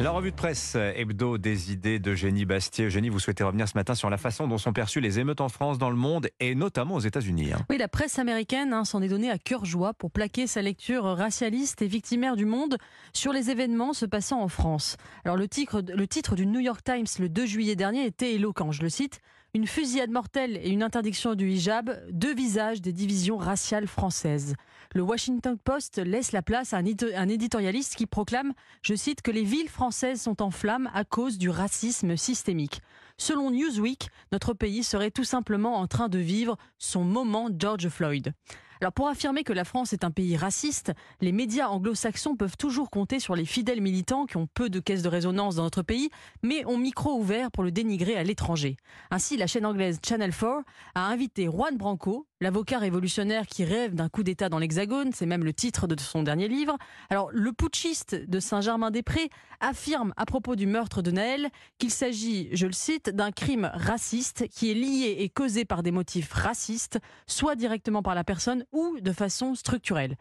La revue de presse hebdo des idées de Génie Bastier. Eugénie, vous souhaitez revenir ce matin sur la façon dont sont perçues les émeutes en France, dans le monde et notamment aux États-Unis. hein. Oui, la presse américaine hein, s'en est donnée à cœur joie pour plaquer sa lecture racialiste et victimaire du monde sur les événements se passant en France. Alors le titre, le titre du New York Times le 2 juillet dernier était éloquent, je le cite. Une fusillade mortelle et une interdiction du hijab, deux visages des divisions raciales françaises. Le Washington Post laisse la place à un, édi- un éditorialiste qui proclame, je cite, que les villes françaises sont en flammes à cause du racisme systémique. Selon Newsweek, notre pays serait tout simplement en train de vivre son moment George Floyd. Alors pour affirmer que la France est un pays raciste, les médias anglo-saxons peuvent toujours compter sur les fidèles militants qui ont peu de caisses de résonance dans notre pays, mais ont micro ouvert pour le dénigrer à l'étranger. Ainsi, la chaîne anglaise Channel 4 a invité Juan Branco, l'avocat révolutionnaire qui rêve d'un coup d'État dans l'Hexagone, c'est même le titre de son dernier livre. Alors le putschiste de Saint-Germain-des-Prés affirme à propos du meurtre de Naël qu'il s'agit, je le cite, d'un crime raciste qui est lié et causé par des motifs racistes, soit directement par la personne ou de façon structurelle.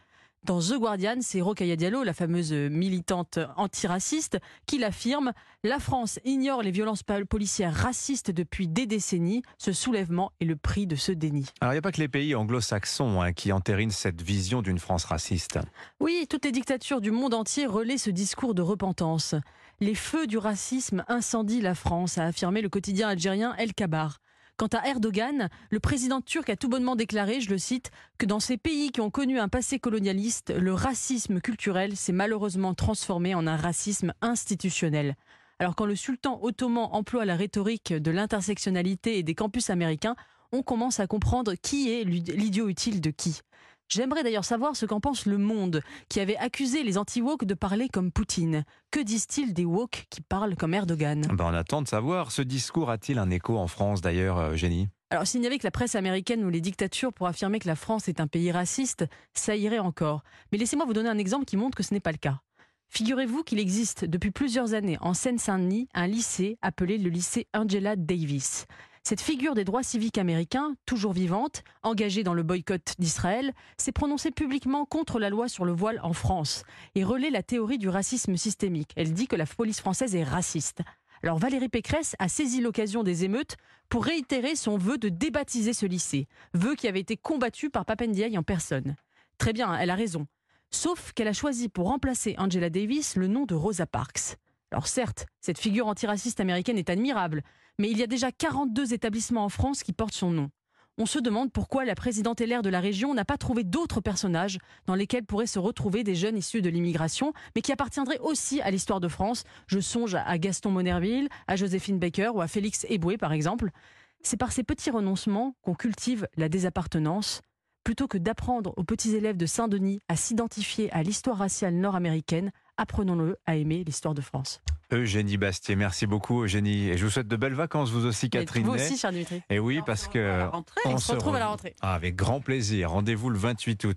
Dans The Guardian, c'est Rokhaya Diallo, la fameuse militante antiraciste, qui l'affirme La France ignore les violences policières racistes depuis des décennies. Ce soulèvement est le prix de ce déni. Alors, il n'y a pas que les pays anglo-saxons hein, qui entérinent cette vision d'une France raciste. Oui, toutes les dictatures du monde entier relaient ce discours de repentance. Les feux du racisme incendient la France, a affirmé le quotidien algérien El Kabar. Quant à Erdogan, le président turc a tout bonnement déclaré, je le cite, que dans ces pays qui ont connu un passé colonialiste, le racisme culturel s'est malheureusement transformé en un racisme institutionnel. Alors quand le sultan ottoman emploie la rhétorique de l'intersectionnalité et des campus américains, on commence à comprendre qui est l'idiot utile de qui. J'aimerais d'ailleurs savoir ce qu'en pense le monde, qui avait accusé les anti-woke de parler comme Poutine. Que disent-ils des woke qui parlent comme Erdogan? Ben, on attend de savoir, ce discours a-t-il un écho en France d'ailleurs, Eugénie Alors s'il n'y avait que la presse américaine ou les dictatures pour affirmer que la France est un pays raciste, ça irait encore. Mais laissez-moi vous donner un exemple qui montre que ce n'est pas le cas. Figurez-vous qu'il existe depuis plusieurs années en Seine-Saint-Denis un lycée appelé le lycée Angela Davis. Cette figure des droits civiques américains, toujours vivante, engagée dans le boycott d'Israël, s'est prononcée publiquement contre la loi sur le voile en France et relaie la théorie du racisme systémique. Elle dit que la police française est raciste. Alors Valérie Pécresse a saisi l'occasion des émeutes pour réitérer son vœu de débaptiser ce lycée, vœu qui avait été combattu par Papendiaï en personne. Très bien, elle a raison. Sauf qu'elle a choisi pour remplacer Angela Davis le nom de Rosa Parks. Alors certes, cette figure antiraciste américaine est admirable, mais il y a déjà 42 établissements en France qui portent son nom. On se demande pourquoi la présidente LR de la région n'a pas trouvé d'autres personnages dans lesquels pourraient se retrouver des jeunes issus de l'immigration, mais qui appartiendraient aussi à l'histoire de France. Je songe à Gaston Monerville, à Joséphine Baker ou à Félix Eboué, par exemple. C'est par ces petits renoncements qu'on cultive la désappartenance, plutôt que d'apprendre aux petits élèves de Saint-Denis à s'identifier à l'histoire raciale nord-américaine, apprenons-le à aimer l'histoire de France. Eugénie Bastier, merci beaucoup Eugénie. Et je vous souhaite de belles vacances, vous aussi Catherine. Vous Ney. aussi, cher Dimitri. Et oui, parce que... On se retrouve à la rentrée. Ah, avec grand plaisir. Rendez-vous le 28 août.